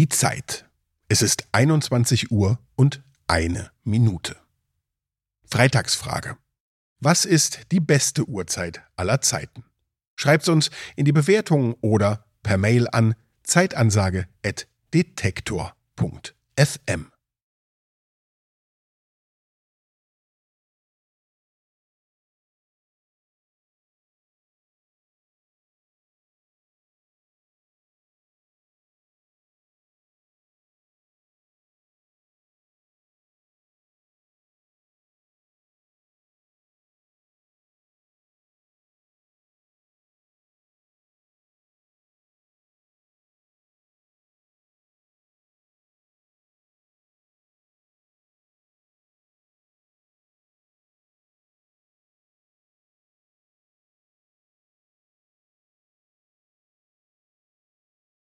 Die Zeit. Es ist 21 Uhr und eine Minute. Freitagsfrage. Was ist die beste Uhrzeit aller Zeiten? Schreibt's uns in die Bewertungen oder per Mail an zeitansage.detektor.fm.